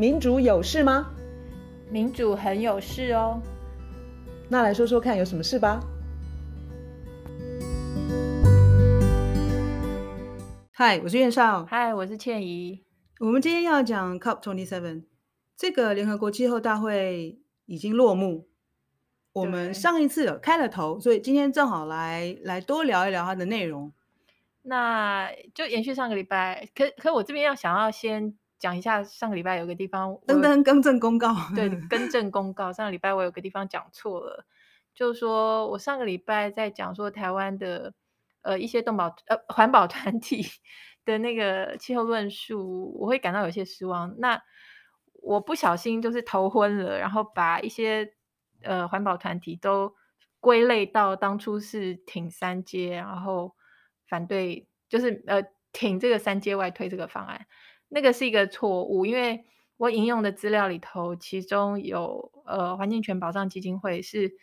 民主有事吗？民主很有事哦。那来说说看，有什么事吧？嗨，我是苑少。嗨，我是倩怡。我们今天要讲 COP twenty seven，这个联合国气候大会已经落幕。我们上一次有开了头，所以今天正好来来多聊一聊它的内容。那就延续上个礼拜，可可我这边要想要先讲一下上个礼拜有个地方，登登更正公告，对，更正公告。上个礼拜我有个地方讲错了，就是说我上个礼拜在讲说台湾的呃一些动保呃环保团体 的那个气候论述，我会感到有些失望。那我不小心就是头昏了，然后把一些呃环保团体都归类到当初是挺三阶，然后。反对就是呃挺这个三阶外推这个方案，那个是一个错误，因为我引用的资料里头，其中有呃环境权保障基金会是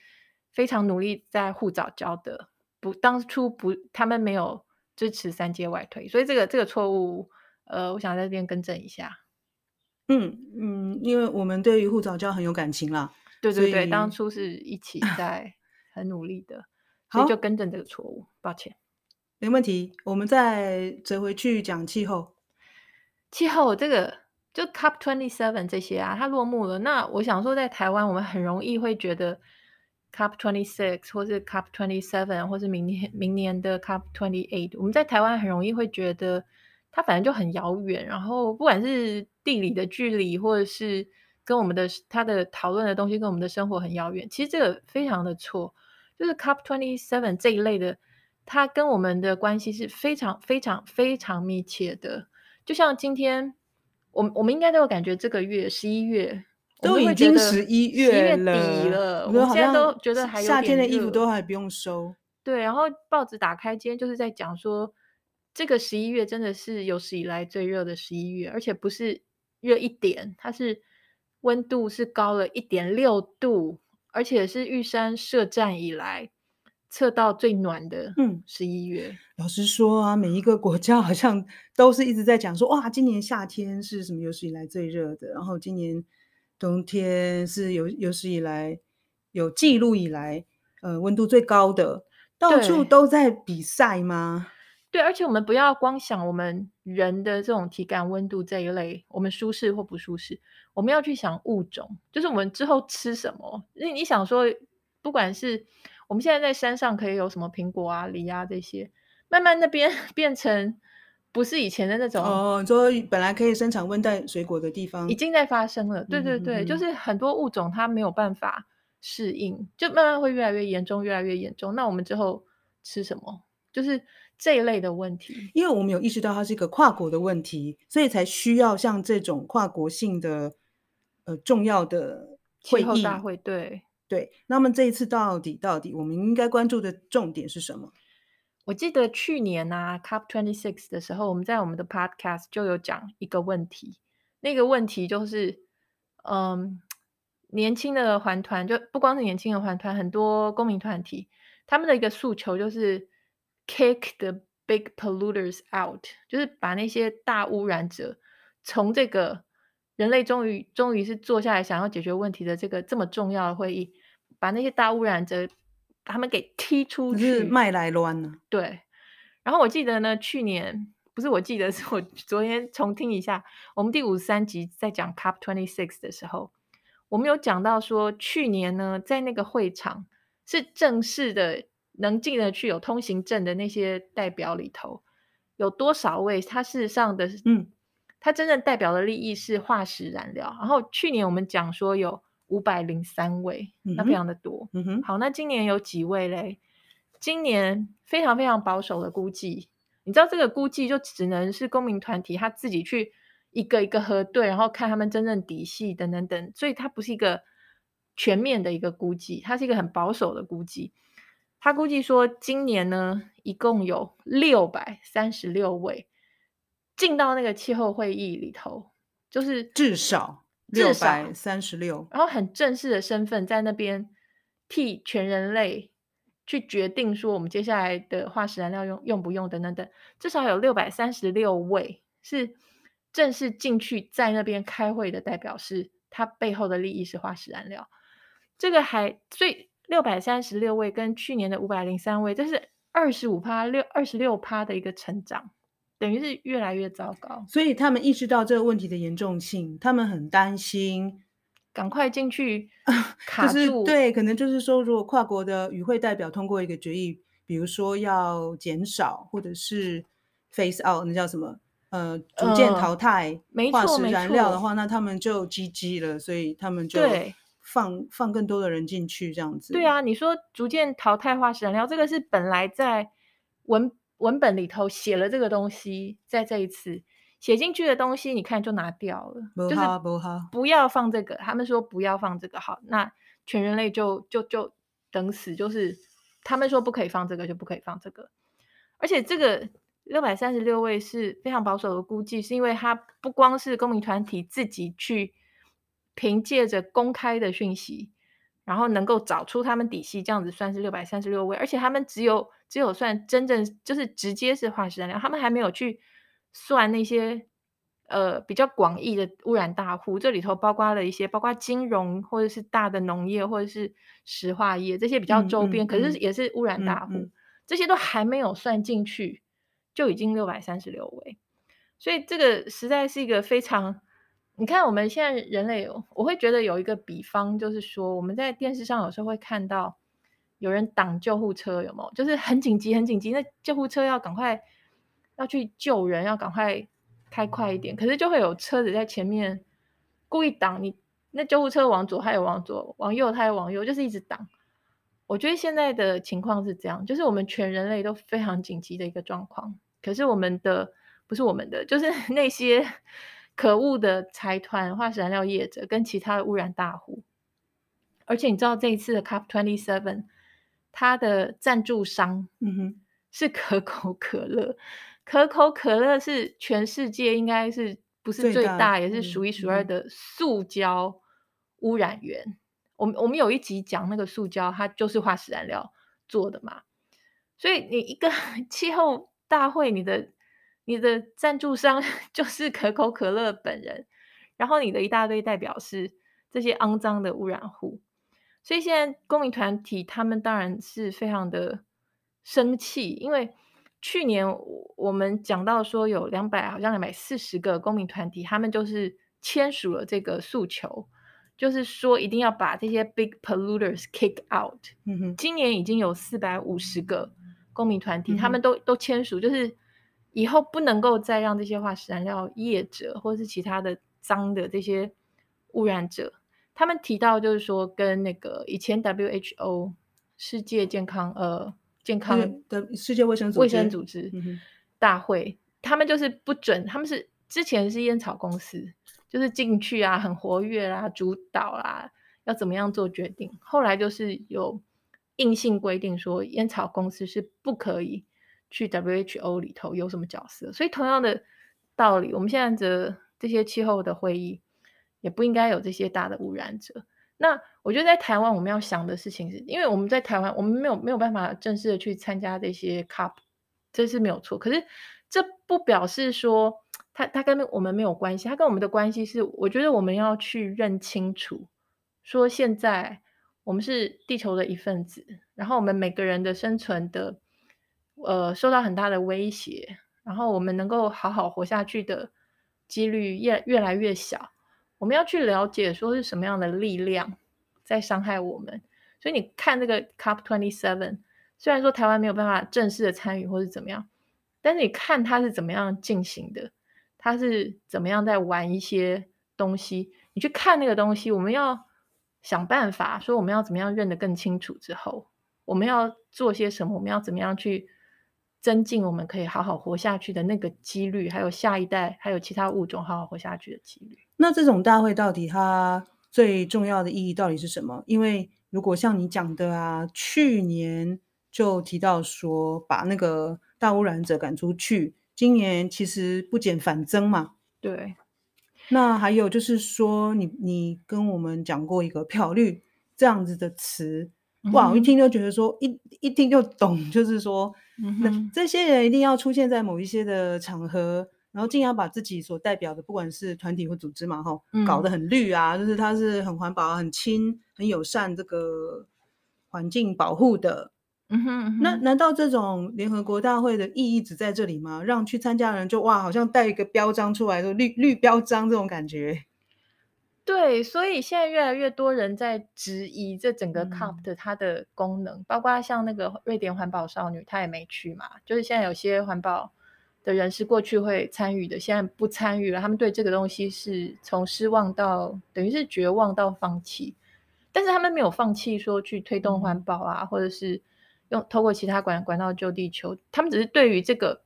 非常努力在护早教的，不当初不他们没有支持三阶外推，所以这个这个错误呃我想在这边更正一下。嗯嗯，因为我们对于护早教很有感情啦，对对对，当初是一起 在很努力的，所以就更正这个错误，抱歉。没问题，我们再折回去讲气候。气候这个就 COP twenty seven 这些啊，它落幕了。那我想说，在台湾，我们很容易会觉得 COP twenty six 或是 COP twenty seven，或是明年明年的 COP twenty eight，我们在台湾很容易会觉得它反正就很遥远。然后不管是地理的距离，或者是跟我们的它的讨论的东西跟我们的生活很遥远，其实这个非常的错。就是 COP twenty seven 这一类的。它跟我们的关系是非常非常非常密切的，就像今天，我我们应该都有感觉，这个月十一月都已经十一月底了，我们现在都觉得还有夏天的衣服都还不用收。对，然后报纸打开，今天就是在讲说，这个十一月真的是有史以来最热的十一月，而且不是热一点，它是温度是高了一点六度，而且是玉山设站以来。测到最暖的，嗯，十一月。老实说啊，每一个国家好像都是一直在讲说，哇，今年夏天是什么有史以来最热的，然后今年冬天是有有史以来有记录以来，呃，温度最高的，到处都在比赛吗？对，而且我们不要光想我们人的这种体感温度这一类，我们舒适或不舒适，我们要去想物种，就是我们之后吃什么。你你想说，不管是我们现在在山上可以有什么苹果啊、梨啊这些，慢慢那边 变成不是以前的那种哦。你说本来可以生产温带水果的地方，已经在发生了。对对对，嗯、就是很多物种它没有办法适应，就慢慢会越来越严重，越来越严重。那我们之后吃什么？就是这一类的问题。因为我们有意识到它是一个跨国的问题，所以才需要像这种跨国性的呃重要的会议大会。对。对，那么这一次到底到底我们应该关注的重点是什么？我记得去年啊，COP twenty six 的时候，我们在我们的 Podcast 就有讲一个问题，那个问题就是，嗯，年轻的环团就不光是年轻的环团，很多公民团体，他们的一个诉求就是 kick the big polluters out，就是把那些大污染者从这个。人类终于终于是坐下来想要解决问题的这个这么重要的会议，把那些大污染者他们给踢出去，麦来乱呢？对。然后我记得呢，去年不是我记得，是我昨天重听一下我们第五十三集在讲 COP twenty six 的时候，我们有讲到说，去年呢在那个会场是正式的能进得去有通行证的那些代表里头，有多少位他事实上的嗯。它真正代表的利益是化石燃料，然后去年我们讲说有五百零三位，那非常的多。嗯哼，好，那今年有几位嘞？今年非常非常保守的估计，你知道这个估计就只能是公民团体他自己去一个一个核对，然后看他们真正底细等等等，所以它不是一个全面的一个估计，它是一个很保守的估计。他估计说今年呢，一共有六百三十六位。进到那个气候会议里头，就是至少六百三十六，然后很正式的身份在那边替全人类去决定说我们接下来的化石燃料用用不用等等等，至少有六百三十六位是正式进去在那边开会的代表是他背后的利益是化石燃料。这个还所以六百三十六位跟去年的五百零三位，这是二十五趴六二十六趴的一个成长，等于是越来越糟糕。所以他们意识到这个问题的严重性，他们很担心，赶快进去卡住。就是对，可能就是说，如果跨国的与会代表通过一个决议，比如说要减少或者是 phase out，那叫什么？呃，逐渐淘汰化石燃料的话，呃、那他们就 GG 了，所以他们就。放放更多的人进去，这样子。对啊，你说逐渐淘汰化石燃料，这个是本来在文文本里头写了这个东西，在这一次写进去的东西，你看就拿掉了，不好不好，就是不要放这个。他们说不要放这个，好，那全人类就就就等死，就是他们说不可以放这个，就不可以放这个。而且这个六百三十六位是非常保守的估计，是因为他不光是公民团体自己去。凭借着公开的讯息，然后能够找出他们底细，这样子算是六百三十六位，而且他们只有只有算真正就是直接是化石燃料，他们还没有去算那些呃比较广义的污染大户，这里头包括了一些包括金融或者是大的农业或者是石化业这些比较周边，嗯嗯嗯、可是也是污染大户，这些都还没有算进去，就已经六百三十六位，所以这个实在是一个非常。你看，我们现在人类，我会觉得有一个比方，就是说我们在电视上有时候会看到有人挡救护车，有没有？就是很紧急，很紧急，那救护车要赶快要去救人，要赶快开快一点，可是就会有车子在前面故意挡你，那救护车往左，它也往左；往右，它也往右，就是一直挡。我觉得现在的情况是这样，就是我们全人类都非常紧急的一个状况，可是我们的不是我们的，就是 那些。可恶的财团、化石燃料业者跟其他的污染大户，而且你知道这一次的 Cup Twenty Seven，它的赞助商，嗯哼，是可口可乐。可口可乐是全世界应该是不是最大，也是数一数二的塑胶污染源。嗯、我们我们有一集讲那个塑胶，它就是化石燃料做的嘛。所以你一个 气候大会，你的。你的赞助商 就是可口可乐本人，然后你的一大堆代表是这些肮脏的污染户，所以现在公民团体他们当然是非常的生气，因为去年我们讲到说有两百好像两百四十个公民团体，他们就是签署了这个诉求，就是说一定要把这些 big polluters kick out。嗯哼，今年已经有四百五十个公民团体，嗯、他们都都签署，就是。以后不能够再让这些化石燃料业者或者是其他的脏的这些污染者，他们提到就是说，跟那个以前 WHO 世界健康呃健康的世界卫生卫生组织大会，嗯、他们就是不准，他们是之前是烟草公司，就是进去啊很活跃啦、啊，主导啦、啊，要怎么样做决定，后来就是有硬性规定说烟草公司是不可以。去 WHO 里头有什么角色？所以同样的道理，我们现在的这些气候的会议也不应该有这些大的污染者。那我觉得在台湾，我们要想的事情是，因为我们在台湾，我们没有没有办法正式的去参加这些 COP，这是没有错。可是这不表示说他他跟我们没有关系，他跟我们的关系是，我觉得我们要去认清楚，说现在我们是地球的一份子，然后我们每个人的生存的。呃，受到很大的威胁，然后我们能够好好活下去的几率越越来越小。我们要去了解，说是什么样的力量在伤害我们。所以你看这个 COP Twenty Seven，虽然说台湾没有办法正式的参与或是怎么样，但是你看它是怎么样进行的，它是怎么样在玩一些东西。你去看那个东西，我们要想办法说我们要怎么样认得更清楚之后，我们要做些什么？我们要怎么样去？增进我们可以好好活下去的那个几率，还有下一代，还有其他物种好好活下去的几率。那这种大会到底它最重要的意义到底是什么？因为如果像你讲的啊，去年就提到说把那个大污染者赶出去，今年其实不减反增嘛。对。那还有就是说你，你你跟我们讲过一个漂绿这样子的词。哇！我一听就觉得说，一一听就懂，就是说，那这些人一定要出现在某一些的场合，然后尽量把自己所代表的，不管是团体或组织嘛，哈、嗯，搞得很绿啊，就是它是很环保、很亲、很友善，这个环境保护的。嗯哼，嗯哼，那难道这种联合国大会的意义只在这里吗？让去参加的人就哇，好像带一个标章出来，说绿绿标章这种感觉。对，所以现在越来越多人在质疑这整个 COP 的它的功能，嗯、包括像那个瑞典环保少女，她也没去嘛。就是现在有些环保的人是过去会参与的，现在不参与了。他们对这个东西是从失望到等于是绝望到放弃，但是他们没有放弃说去推动环保啊，嗯、或者是用透过其他管管道救地球。他们只是对于这个，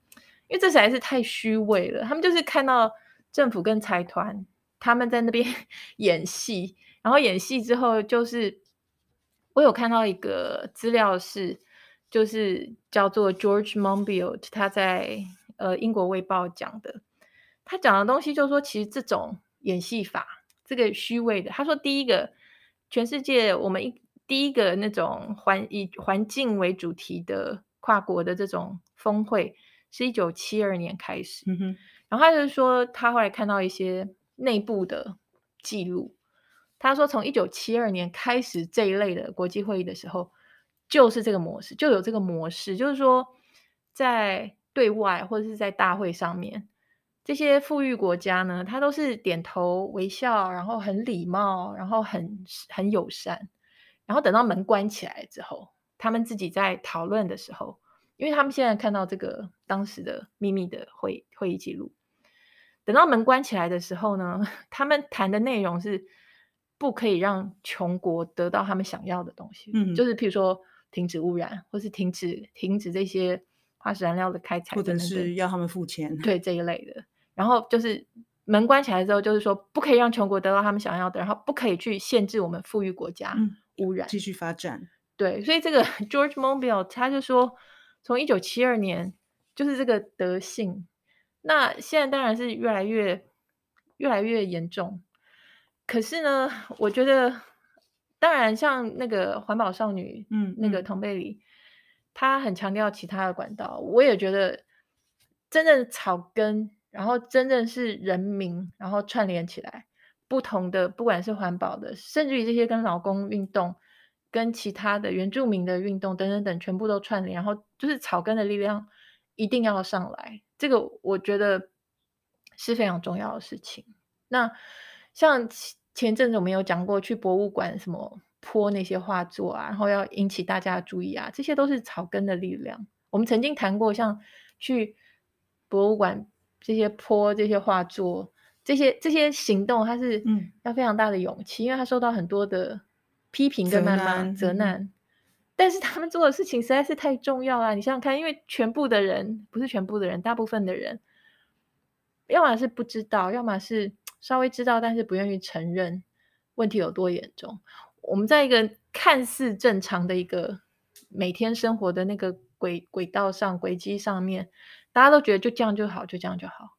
因为这实在是太虚伪了。他们就是看到政府跟财团。他们在那边 演戏，然后演戏之后，就是我有看到一个资料是，就是叫做 George Monbiot，他在呃英国卫报讲的，他讲的东西就是说，其实这种演戏法，这个虚伪的，他说第一个，全世界我们一第一个那种环以环境为主题的跨国的这种峰会，是一九七二年开始，嗯哼，然后他就是说，他后来看到一些。内部的记录，他说从一九七二年开始这一类的国际会议的时候，就是这个模式，就有这个模式，就是说在对外或者是在大会上面，这些富裕国家呢，他都是点头微笑，然后很礼貌，然后很很友善，然后等到门关起来之后，他们自己在讨论的时候，因为他们现在看到这个当时的秘密的会会议记录。等到门关起来的时候呢，他们谈的内容是不可以让穷国得到他们想要的东西，嗯，就是譬如说停止污染，或是停止停止这些化石燃料的开采，或者是要他们付钱，对这一类的。然后就是门关起来之后，就是说不可以让穷国得到他们想要的，然后不可以去限制我们富裕国家污染，嗯，继续发展。对，所以这个 George Monbiot 他就说，从一九七二年就是这个德性。那现在当然是越来越越来越严重，可是呢，我觉得当然像那个环保少女，嗯，那个童贝里，她很强调其他的管道，我也觉得真正草根，然后真正是人民，然后串联起来，不同的不管是环保的，甚至于这些跟劳工运动、跟其他的原住民的运动等等等，全部都串联，然后就是草根的力量一定要上来。这个我觉得是非常重要的事情。那像前阵子我们有讲过，去博物馆什么泼那些画作啊，然后要引起大家的注意啊，这些都是草根的力量。我们曾经谈过，像去博物馆这些泼这些画作，这些这些行动，它是嗯要非常大的勇气，嗯、因为它受到很多的批评跟谩骂、责难。嗯但是他们做的事情实在是太重要了，你想想看，因为全部的人不是全部的人，大部分的人，要么是不知道，要么是稍微知道，但是不愿意承认问题有多严重。我们在一个看似正常的一个每天生活的那个轨轨道上、轨迹上面，大家都觉得就这样就好，就这样就好。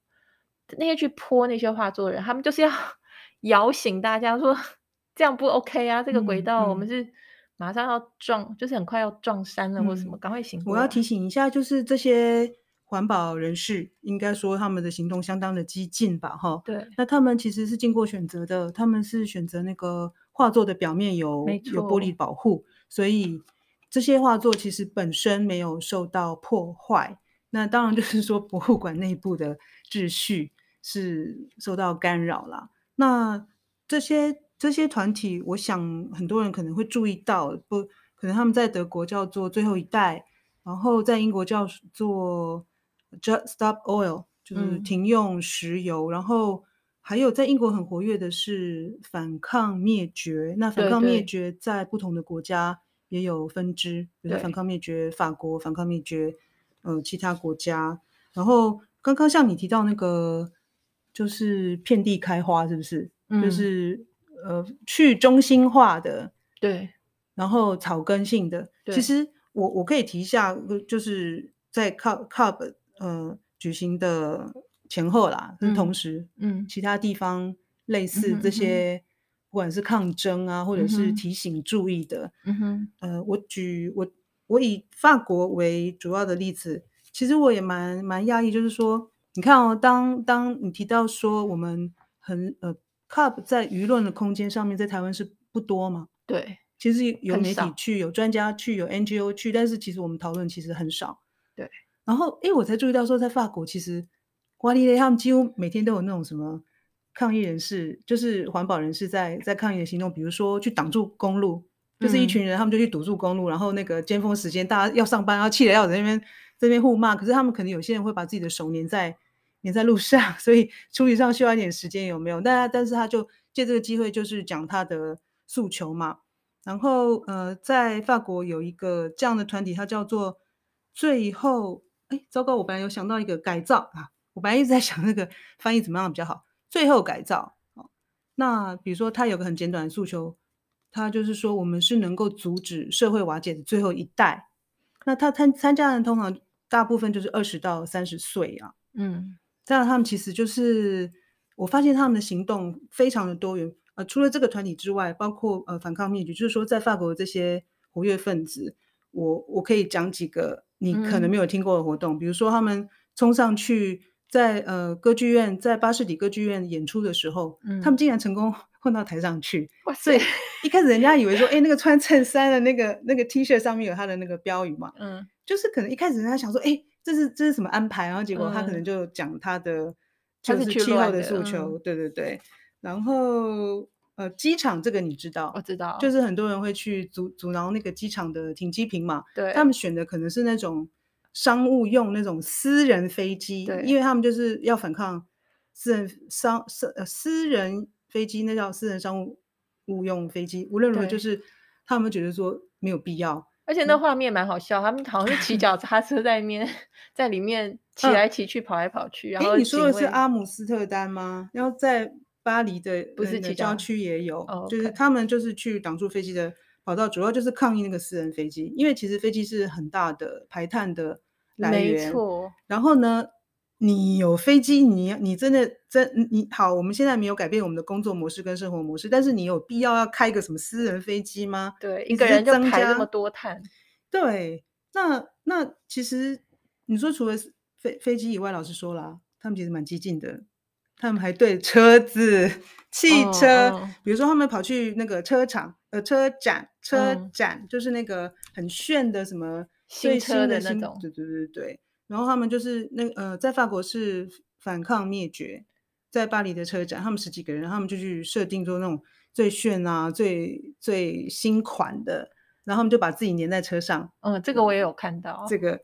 那些去泼那些画作的人，他们就是要 摇醒大家说，这样不 OK 啊，这个轨道我们是。马上要撞，就是很快要撞山了，或什么，赶、嗯、快醒过来。我要提醒一下，就是这些环保人士，应该说他们的行动相当的激进吧？哈，对。那他们其实是经过选择的，他们是选择那个画作的表面有有玻璃保护，所以这些画作其实本身没有受到破坏。那当然就是说，博物馆内部的秩序是受到干扰了。那这些。这些团体，我想很多人可能会注意到，不，可能他们在德国叫做最后一代，然后在英国叫做 Just Stop Oil，就是停用石油，嗯、然后还有在英国很活跃的是反抗灭绝。那反抗灭绝在不同的国家也有分支，比如说反抗灭绝法国，反抗灭绝呃其他国家。然后刚刚像你提到那个，就是遍地开花，是不是？嗯、就是。呃，去中心化的，对，然后草根性的，其实我我可以提一下，就是在 COP Cup 呃举行的前后啦，跟、嗯、同时，嗯，其他地方类似这些，嗯、不管是抗争啊，或者是提醒注意的，嗯哼，呃，我举我我以法国为主要的例子，其实我也蛮蛮讶异，就是说你看哦，当当你提到说我们很呃，COP 在舆论的空间上面，在台湾是不多嘛？对，其实有媒体去，有专家去，有 NGO 去，但是其实我们讨论其实很少。对，然后哎，我才注意到说，在法国其实，瓜地雷他们几乎每天都有那种什么抗议人士，就是环保人士在在抗议的行动，比如说去挡住公路，就是一群人，他们就去堵住公路，嗯、然后那个尖峰时间，大家要上班，然后气得要在那边。这边互骂，可是他们可能有些人会把自己的手粘在也在路上，所以处理上需要一点时间，有没有？但但是他就借这个机会，就是讲他的诉求嘛。然后呃，在法国有一个这样的团体，它叫做最后，哎，糟糕，我本来有想到一个改造啊，我本来一直在想那个翻译怎么样比较好。最后改造，那比如说他有个很简短的诉求，他就是说我们是能够阻止社会瓦解的最后一代。那他参参加人通常。大部分就是二十到三十岁啊，嗯，但他们其实就是，我发现他们的行动非常的多元，呃，除了这个团体之外，包括呃反抗灭绝，就是说在法国的这些活跃分子，我我可以讲几个你可能没有听过的活动，嗯、比如说他们冲上去在呃歌剧院，在巴士底歌剧院演出的时候，嗯、他们竟然成功 混到台上去，哇。塞，所以一开始人家以为说，哎，那个穿衬衫的那个那个 T 恤上面有他的那个标语嘛，嗯。就是可能一开始人家想说，哎，这是这是什么安排？然后结果他可能就讲他的、嗯、就是气候的诉求，对对对。然后呃，机场这个你知道？我知道，就是很多人会去阻阻挠那个机场的停机坪嘛。对，他们选的可能是那种商务用那种私人飞机，对，因为他们就是要反抗私人商私呃私人飞机，那叫私人商务务用飞机。无论如何，就是他们觉得说没有必要。而且那画面蛮好笑，嗯、他们好像是骑脚踏车在里面，在里面骑来骑去，跑来跑去。然后你说的是阿姆斯特丹吗？然后在巴黎的不是郊、呃、区也有，哦、就是他们就是去挡住飞机的跑道，主要就是抗议那个私人飞机，因为其实飞机是很大的排碳的来源。没错。然后呢？你有飞机，你你真的真你好，我们现在没有改变我们的工作模式跟生活模式，但是你有必要要开一个什么私人飞机吗？对，一个人就排那么多碳。对，那那其实你说除了飞飞机以外，老师说啦，他们其实蛮激进的，他们还对车子、汽车，比如说他们跑去那个车厂、呃车展、车展，嗯、就是那个很炫的什么新车的那种，对对对对。然后他们就是那呃，在法国是反抗灭绝，在巴黎的车展，他们十几个人，他们就去设定做那种最炫啊、最最新款的，然后他们就把自己粘在车上。嗯，这个我也有看到。这个，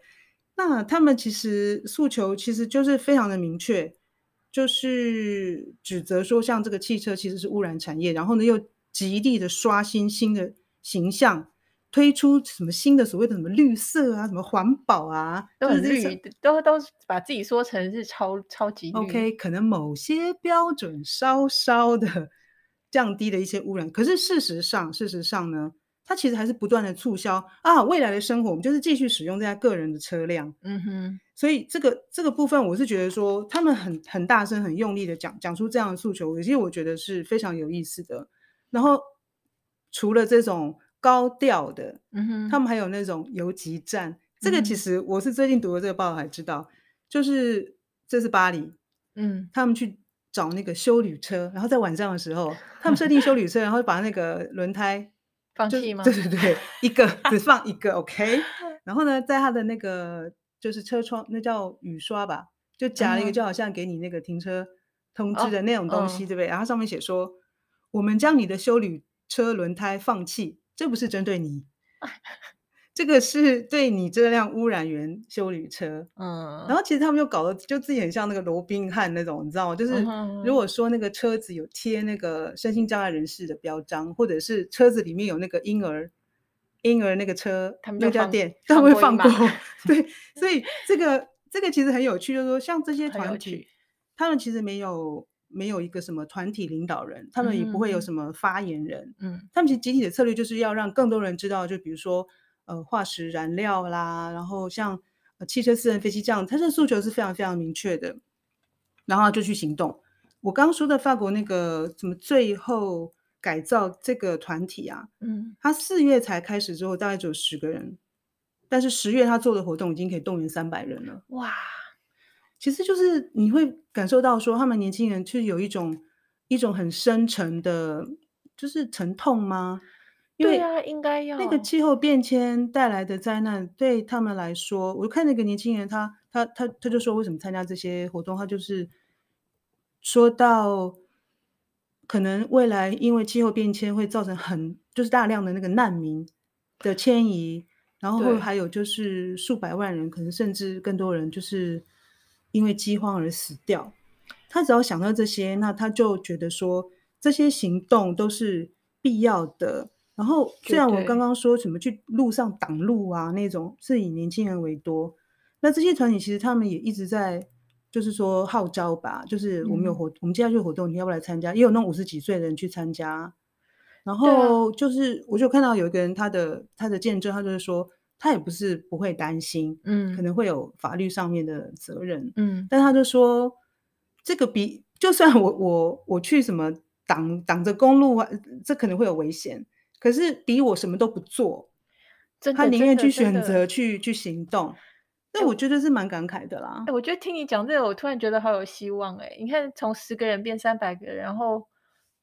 那他们其实诉求其实就是非常的明确，就是指责说，像这个汽车其实是污染产业，然后呢又极力的刷新新的形象。推出什么新的所谓的什么绿色啊，什么环保啊，都很绿，都都把自己说成是超超级绿。OK，可能某些标准稍稍的 降低了一些污染，可是事实上，事实上呢，它其实还是不断的促销啊，未来的生活我们就是继续使用这家个人的车辆。嗯哼，所以这个这个部分，我是觉得说他们很很大声、很用力的讲讲出这样的诉求，其实我觉得是非常有意思的。然后除了这种。高调的，嗯哼，他们还有那种游击战，这个其实我是最近读了这个报道才知道，就是这是巴黎，嗯，他们去找那个修旅车，然后在晚上的时候，他们设定修旅车，然后把那个轮胎 放弃吗？对对对，一个 只放一个，OK，然后呢，在他的那个就是车窗，那叫雨刷吧，就夹了一个，就好像给你那个停车通知的那种东西，嗯、对不对？然后上面写说，我们将你的修旅车轮胎放弃。这不是针对你，这个是对你这辆污染源修旅车。嗯，然后其实他们又搞得就自己很像那个罗宾汉那种，你知道吗？就是如果说那个车子有贴那个身心障碍人士的标章，或者是车子里面有那个婴儿婴儿那个车，他们就那家店他们会放过。对，所以这个这个其实很有趣，就是说像这些团体，他们其实没有。没有一个什么团体领导人，他们也不会有什么发言人。嗯，他们其实集体的策略就是要让更多人知道，就比如说呃化石燃料啦，然后像呃汽车、私人飞机这样，他的诉求是非常非常明确的，然后就去行动。我刚刚说的法国那个什么最后改造这个团体啊，嗯，他四月才开始之后大概只有十个人，但是十月他做的活动已经可以动员三百人了。哇！其实就是你会感受到说，他们年轻人就是有一种一种很深沉的，就是沉痛吗？对啊，应该要那个气候变迁带来的灾难对他们来说，我看那个年轻人他，他他他他就说，为什么参加这些活动？他就是说到，可能未来因为气候变迁会造成很就是大量的那个难民的迁移，然后还有就是数百万人，可能甚至更多人就是因为饥荒而死掉。他只要想到这些，那他就觉得说这些行动都是必要的。然后，虽然我刚刚说什么去路上挡路啊那种，是以年轻人为多。那这些团体其实他们也一直在，就是说号召吧，就是我们有活，嗯、我们接下去活动，你要不要来参加？也有那种五十几岁的人去参加。然后就是，我就看到有一个人，他的他的见证，他就是说，他也不是不会担心，嗯，可能会有法律上面的责任，嗯，但他就说，这个比就算我我我去什么挡挡着公路啊，这可能会有危险。可是比我什么都不做，他宁愿去选择去去行动，那我觉得是蛮感慨的啦。欸、我觉得听你讲这个，我突然觉得好有希望哎、欸！你看，从十个人变三百个人，然后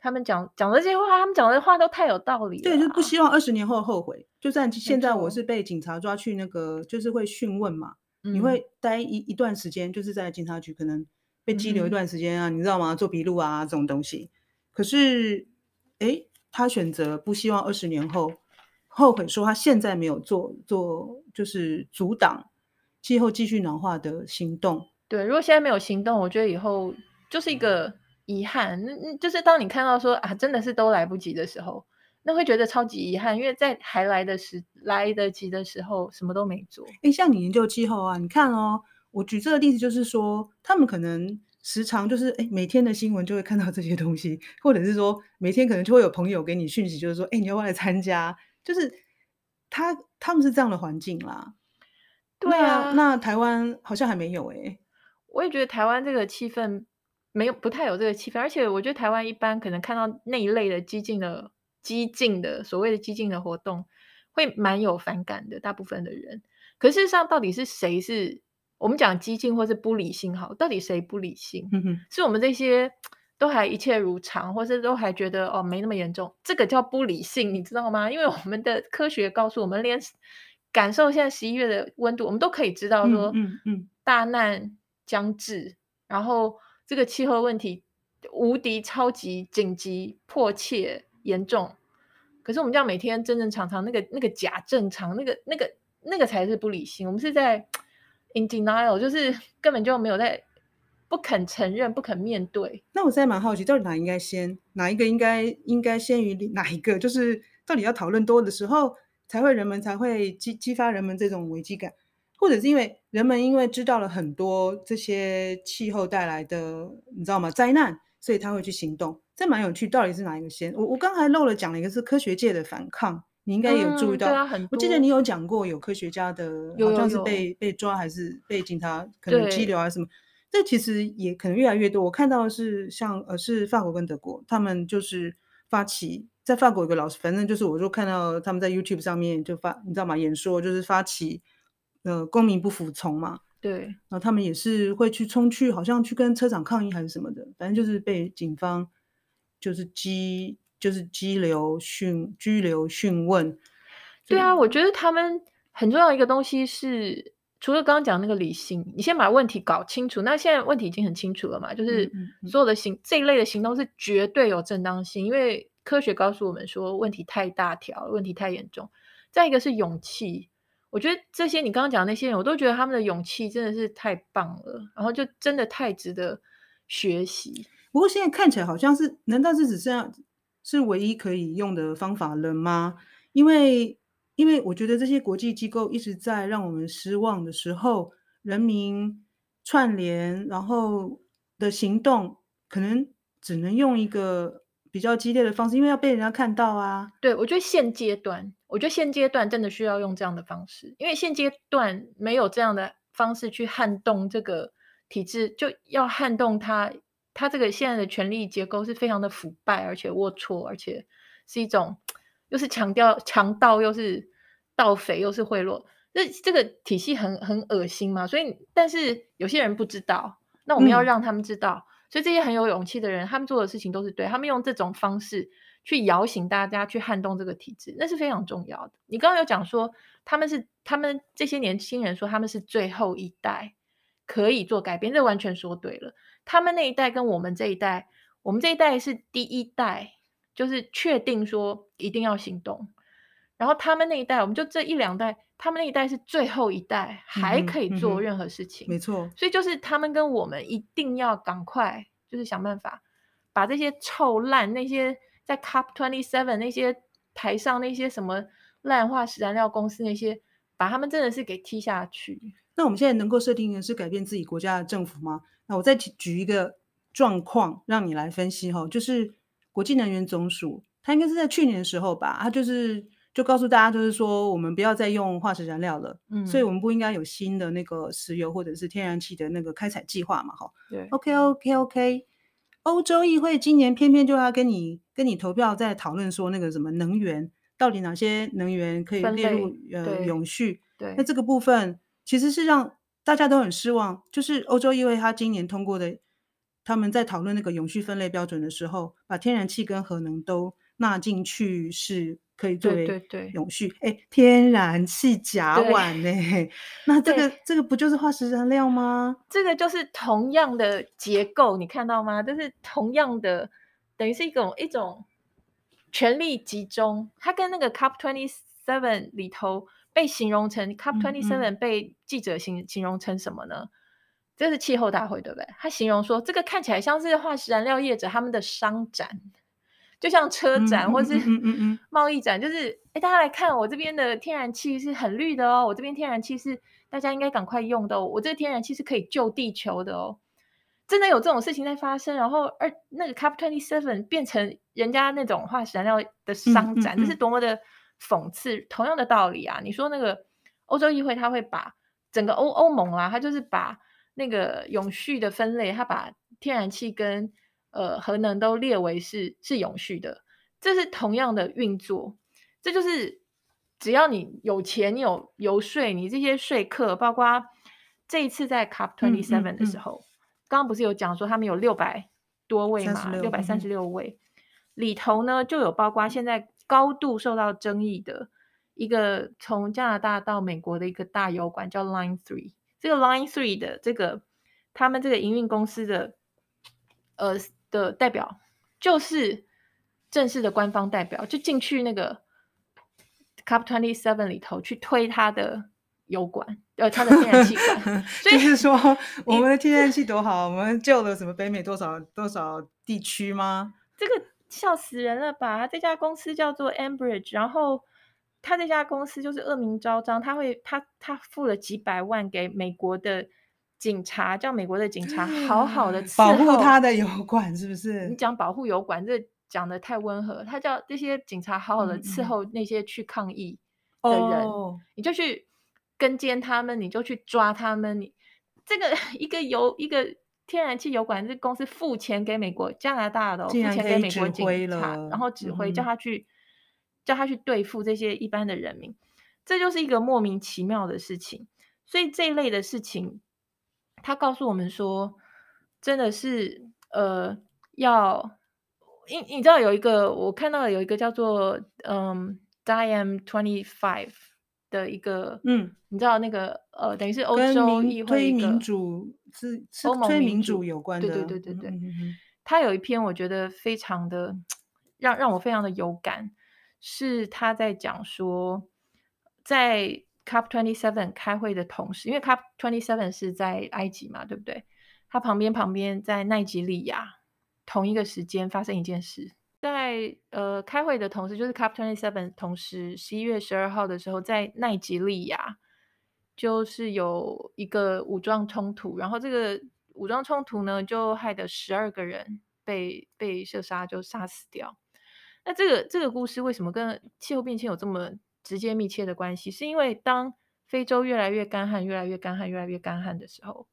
他们讲讲这些话，他们讲的话都太有道理了。对，就不希望二十年后后悔。就算现在我是被警察抓去那个，就是会讯问嘛，嗯、你会待一一段时间，就是在警察局可能被拘留一段时间啊，嗯、你知道吗？做笔录啊这种东西。可是，哎、欸。他选择不希望二十年后后悔，说他现在没有做做，就是阻挡气候继续暖化的行动。对，如果现在没有行动，我觉得以后就是一个遗憾。那那就是当你看到说啊，真的是都来不及的时候，那会觉得超级遗憾，因为在还来的时来得及的时候，什么都没做。诶，像你研究气候啊，你看哦，我举这个例子就是说，他们可能。时常就是哎，每天的新闻就会看到这些东西，或者是说每天可能就会有朋友给你讯息，就是说哎，你要不要来参加？就是他他们是这样的环境啦。对啊，那，那台湾好像还没有哎。我也觉得台湾这个气氛没有不太有这个气氛，而且我觉得台湾一般可能看到那一类的激进的激进的所谓的激进的活动，会蛮有反感的，大部分的人。可事实上，到底是谁是？我们讲激进或是不理性，好，到底谁不理性？是我们这些都还一切如常，或是都还觉得哦没那么严重，这个叫不理性，你知道吗？因为我们的科学告诉我们，连感受现在十一月的温度，我们都可以知道说，嗯嗯，大难将至，然后这个气候问题无敌超级紧急迫切严重，可是我们这样每天正正常常，那个那个假正常，那个那个那个才是不理性，我们是在。In denial，就是 根本就没有在不肯承认、不肯面对。那我现在蛮好奇，到底哪应该先，哪一个应该应该先于哪一个？就是到底要讨论多的时候，才会人们才会激激发人们这种危机感，或者是因为人们因为知道了很多这些气候带来的，你知道吗？灾难，所以他会去行动。这蛮有趣，到底是哪一个先？我我刚才漏了讲了一个是科学界的反抗。你应该也有注意到，嗯啊、我记得你有讲过，有科学家的，好像是被被抓还是被警察可能拘留还是什么？这其实也可能越来越多。我看到的是像呃是法国跟德国，他们就是发起在法国有个老师，反正就是我就看到他们在 YouTube 上面就发，你知道吗？演说就是发起呃公民不服从嘛，对，然后他们也是会去冲去，好像去跟车长抗议还是什么的，反正就是被警方就是羁。就是拘留讯拘留讯问，对啊，我觉得他们很重要一个东西是，除了刚刚讲那个理性，你先把问题搞清楚。那现在问题已经很清楚了嘛，就是所有的行、嗯嗯嗯、这一类的行动是绝对有正当性，因为科学告诉我们说问题太大条，问题太严重。再一个是勇气，我觉得这些你刚刚讲的那些人，我都觉得他们的勇气真的是太棒了，然后就真的太值得学习。不过现在看起来好像是，难道是只剩下？是唯一可以用的方法了吗？因为，因为我觉得这些国际机构一直在让我们失望的时候，人民串联然后的行动，可能只能用一个比较激烈的方式，因为要被人家看到啊。对，我觉得现阶段，我觉得现阶段真的需要用这样的方式，因为现阶段没有这样的方式去撼动这个体制，就要撼动它。它这个现在的权力结构是非常的腐败，而且龌龊，而且是一种又是强调强盗，又是盗匪，又是贿赂。这这个体系很很恶心嘛，所以但是有些人不知道，那我们要让他们知道。嗯、所以这些很有勇气的人，他们做的事情都是对，他们用这种方式去摇醒大家，去撼动这个体制，那是非常重要的。你刚刚有讲说他们是他们这些年轻人说他们是最后一代可以做改变，这完全说对了。他们那一代跟我们这一代，我们这一代是第一代，就是确定说一定要行动。然后他们那一代，我们就这一两代，他们那一代是最后一代，还可以做任何事情。嗯嗯、没错，所以就是他们跟我们一定要赶快，就是想办法把这些臭烂那些在 COP twenty seven 那些台上那些什么烂化石燃料公司那些，把他们真的是给踢下去。那我们现在能够设定的是改变自己国家的政府吗？那我再举一个状况让你来分析哈，就是国际能源总署，它应该是在去年的时候吧，它就是。就告诉大家，就是说我们不要再用化石燃料了，嗯，所以我们不应该有新的那个石油或者是天然气的那个开采计划嘛，哈，对，OK OK OK，欧洲议会今年偏偏就要跟你跟你投票，在讨论说那个什么能源到底哪些能源可以列入呃永续，对，那这个部分其实是让大家都很失望，就是欧洲议会他今年通过的，他们在讨论那个永续分类标准的时候，把天然气跟核能都纳进去是。可以作为永续，哎、欸，天然气甲烷呢？那这个这个不就是化石燃料吗？这个就是同样的结构，你看到吗？就是同样的，等于是一种一种权力集中。它跟那个 Cup twenty seven 里头被形容成 Cup twenty seven 被记者形形容成什么呢？这是气候大会，对不对？他形容说，这个看起来像是化石燃料业者他们的商展。就像车展或是 贸易展，就是哎，大家来看我这边的天然气是很绿的哦，我这边天然气是大家应该赶快用的哦，我这个天然气是可以救地球的哦，真的有这种事情在发生。然后而那个 Cup twenty seven 变成人家那种化石燃料的商展，这是多么的讽刺。同样的道理啊，你说那个欧洲议会，他会把整个欧欧盟啊，他就是把那个永续的分类，他把天然气跟呃，核能都列为是是永续的，这是同样的运作，这就是只要你有钱，你有游说，你这些说客，包括这一次在 Cup twenty seven 的时候，刚刚不是有讲说他们有六百多位嘛，六百三十六位，里头呢就有包括现在高度受到争议的一个从加拿大到美国的一个大油管叫 Line Three，这个 Line Three 的这个他们这个营运公司的呃。的代表就是正式的官方代表，就进去那个 Cup twenty seven 里头去推他的油管，呃，他的天然气管。所以就是说，我们的天然气多好，我们救了什么北美多少多少地区吗？这个笑死人了吧？这家公司叫做 Enbridge，然后他这家公司就是恶名昭彰，他会他他付了几百万给美国的。警察叫美国的警察好好的保护他的油管，是不是？你讲保护油管，这讲的太温和。他叫这些警察好好的伺候那些去抗议的人，嗯、你就去跟监他们，你就去抓他们。你这个 一个油一个天然气油管，这公司付钱给美国加拿大的，付钱给美国警察，然后指挥叫他去、嗯、叫他去对付这些一般的人民，这就是一个莫名其妙的事情。所以这一类的事情。他告诉我们说，真的是呃，要，你你知道有一个我看到有一个叫做嗯，Diem Twenty Five 的一个嗯，你知道那个呃，等于是欧洲议会一个民主是欧盟民主有关的，对对对对对。他有一篇我觉得非常的让让我非常的有感，是他在讲说在。Cup twenty seven 开会的同时，因为 Cup twenty seven 是在埃及嘛，对不对？他旁边旁边在奈及利亚，同一个时间发生一件事，在呃开会的同时，就是 COP twenty seven 同时十一月十二号的时候，在奈及利亚就是有一个武装冲突，然后这个武装冲突呢，就害得十二个人被被射杀，就杀死掉。那这个这个故事为什么跟气候变迁有这么？直接密切的关系，是因为当非洲越来越干旱、越来越干旱、越来越干旱的时候，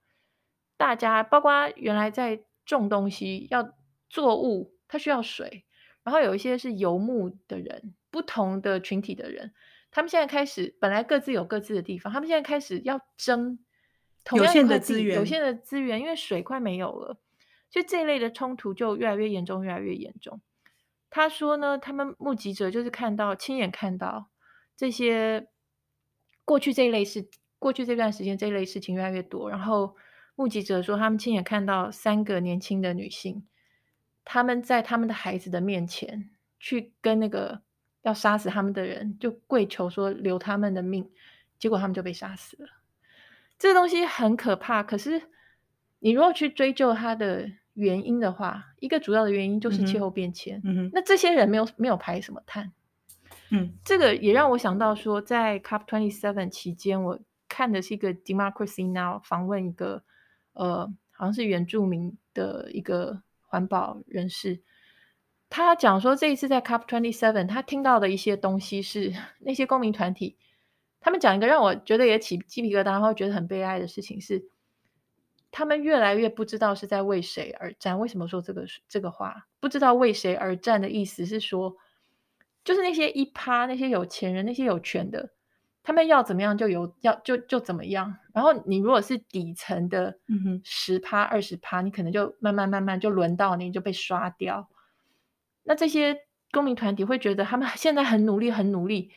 大家包括原来在种东西要作物，它需要水，然后有一些是游牧的人，不同的群体的人，他们现在开始本来各自有各自的地方，他们现在开始要争同样有限的资源，有限的资源，因为水快没有了，所以这一类的冲突就越来越严重，越来越严重。他说呢，他们目击者就是看到亲眼看到这些过去这一类事，过去这段时间这一类事情越来越多，然后目击者说他们亲眼看到三个年轻的女性，他们在他们的孩子的面前去跟那个。要杀死他们的人就跪求说留他们的命，结果他们就被杀死了。这个东西很可怕。可是你如果去追究它的原因的话，一个主要的原因就是气候变迁。嗯哼，那这些人没有没有排什么碳。嗯，这个也让我想到说，在 COP Twenty Seven 期间，我看的是一个 Democracy Now 访问一个呃，好像是原住民的一个环保人士。他讲说，这一次在 COP Twenty Seven，他听到的一些东西是 那些公民团体，他们讲一个让我觉得也起鸡皮疙瘩，然后觉得很悲哀的事情是，他们越来越不知道是在为谁而战。为什么说这个这个话？不知道为谁而战的意思是说，就是那些一趴那些有钱人、那些有权的，他们要怎么样就有要就就怎么样。然后你如果是底层的，嗯哼，十趴二十趴，你可能就慢慢慢慢就轮到你就被刷掉。那这些公民团体会觉得他们 现在很努力，很努力，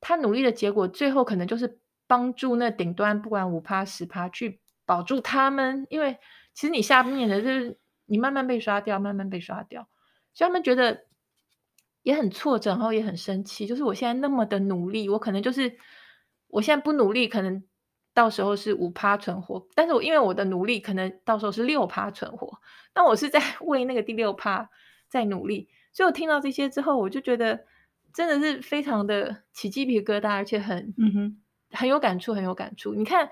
他努力的结果最后可能就是帮助那顶端不管五趴十趴去保住他们，因为其实你下面的就是你慢慢被刷掉，慢慢被刷掉，所以他们觉得也很挫折，然后也很生气。就是我现在那么的努力，我可能就是我现在不努力，可能到时候是五趴存活，但是我因为我的努力，可能到时候是六趴存活，那我是在 为那个第六趴。在努力，所以我听到这些之后，我就觉得真的是非常的起鸡皮疙瘩，而且很嗯哼，很有感触，很有感触。你看，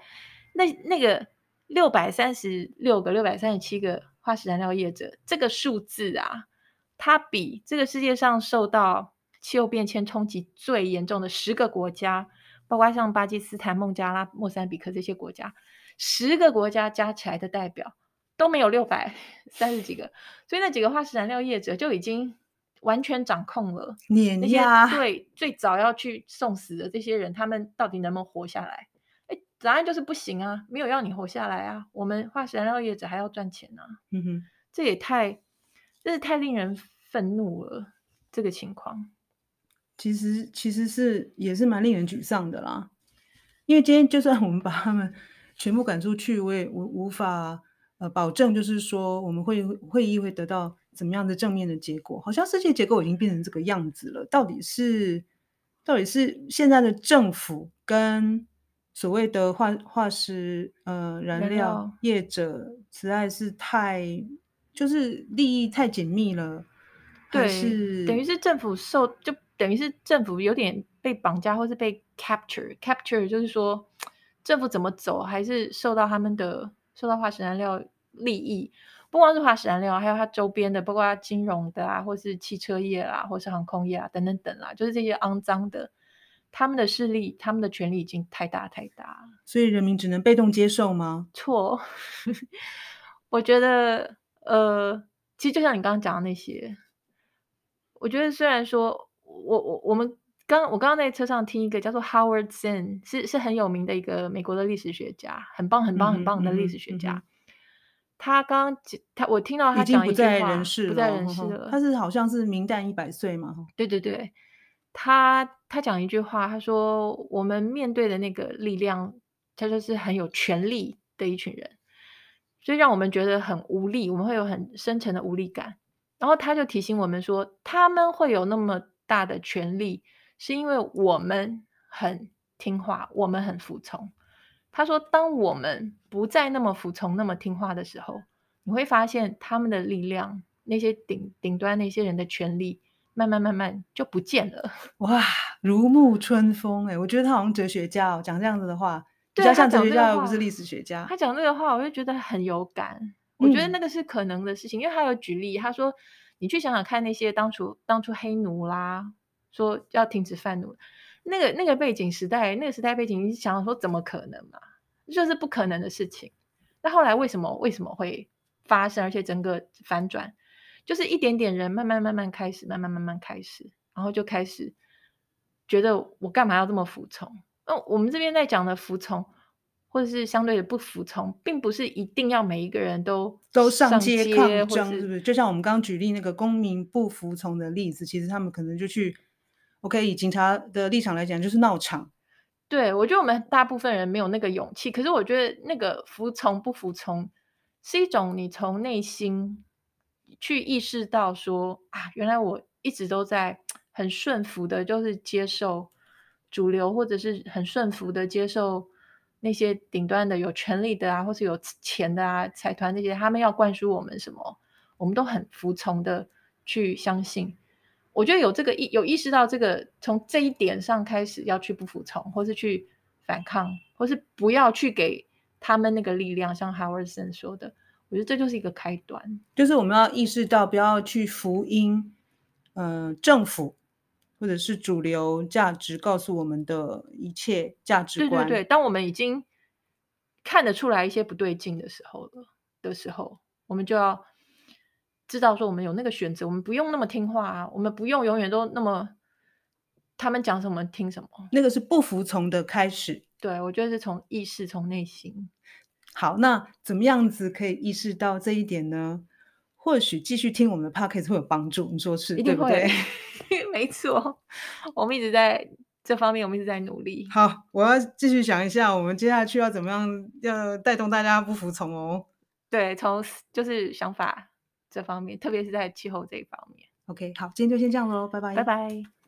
那那个六百三十六个、六百三十七个化石燃料业者，这个数字啊，它比这个世界上受到气候变迁冲击最严重的十个国家，包括像巴基斯坦、孟加拉、莫桑比克这些国家，十个国家加起来的代表。都没有六百三十几个，所以那几个化石燃料业者就已经完全掌控了碾压。对，最早要去送死的这些人，他们到底能不能活下来？哎，答案就是不行啊，没有要你活下来啊。我们化石燃料业者还要赚钱啊。嗯哼，这也太，这是太令人愤怒了。这个情况，其实其实是也是蛮令人沮丧的啦。因为今天就算我们把他们 全部赶出去，我也无无法。呃，保证就是说，我们会会议会得到怎么样的正面的结果？好像世界结构已经变成这个样子了。到底是到底是现在的政府跟所谓的化化石呃燃料业者实在是太就是利益太紧密了，对，是等于是政府受就等于是政府有点被绑架，或是被 capture capture，就是说政府怎么走还是受到他们的受到化石燃料。利益不光是化石燃料，还有它周边的，包括金融的啊，或是汽车业啦，或是航空业啊，等等等啦，就是这些肮脏的，他们的势力、他们的权力已经太大太大，所以人民只能被动接受吗？错，我觉得，呃，其实就像你刚刚讲的那些，我觉得虽然说我我我们刚我刚刚在车上听一个叫做 Howard Zinn，是是很有名的一个美国的历史学家，很棒很棒很棒的历史学家。嗯嗯嗯他刚他我听到他讲一句话，不在人世了，不在人世了。他是好像是明旦一百岁嘛？对对对，他他讲一句话，他说我们面对的那个力量，他就是很有权力的一群人，所以让我们觉得很无力，我们会有很深沉的无力感。然后他就提醒我们说，他们会有那么大的权利，是因为我们很听话，我们很服从。他说：“当我们不再那么服从、那么听话的时候，你会发现他们的力量，那些顶顶端那些人的权利，慢慢慢慢就不见了。”哇，如沐春风哎！我觉得他好像哲学家哦，讲这样子的话，比较像哲学家，而不是历史学家。他讲这个话，我就觉得很有感。我觉得那个是可能的事情，嗯、因为他有举例，他说：“你去想想看，那些当初当初黑奴啦，说要停止贩奴。”那个那个背景时代，那个时代背景，你想说怎么可能嘛？就是不可能的事情。那后来为什么为什么会发生，而且整个反转，就是一点点人慢慢慢慢开始，慢慢慢慢开始，然后就开始觉得我干嘛要这么服从？那我们这边在讲的服从，或者是相对的不服从，并不是一定要每一个人都都上街抗争，是，是不是？就像我们刚刚举例那个公民不服从的例子，其实他们可能就去，我可以以警察的立场来讲，就是闹场。对，我觉得我们大部分人没有那个勇气，可是我觉得那个服从不服从，是一种你从内心去意识到说啊，原来我一直都在很顺服的，就是接受主流，或者是很顺服的接受。那些顶端的有权力的啊，或是有钱的啊，财团那些，他们要灌输我们什么，我们都很服从的去相信。我觉得有这个意有意识到这个，从这一点上开始要去不服从，或是去反抗，或是不要去给他们那个力量。像 Howard Zinn 说的，我觉得这就是一个开端，就是我们要意识到不要去福音，嗯、政府。或者是主流价值告诉我们的一切价值观。对对对，当我们已经看得出来一些不对劲的时候了的时候，我们就要知道说，我们有那个选择，我们不用那么听话啊，我们不用永远都那么他们讲什么听什么。那个是不服从的开始。对，我觉得是从意识，从内心。好，那怎么样子可以意识到这一点呢？或许继续听我们的 podcast 会有帮助，你说是，对不对？没错，我们一直在这方面，我们一直在努力。好，我要继续想一下，我们接下去要怎么样，要带动大家不服从哦。对，从就是想法这方面，特别是在气候这一方面。OK，好，今天就先这样喽，拜拜，拜拜。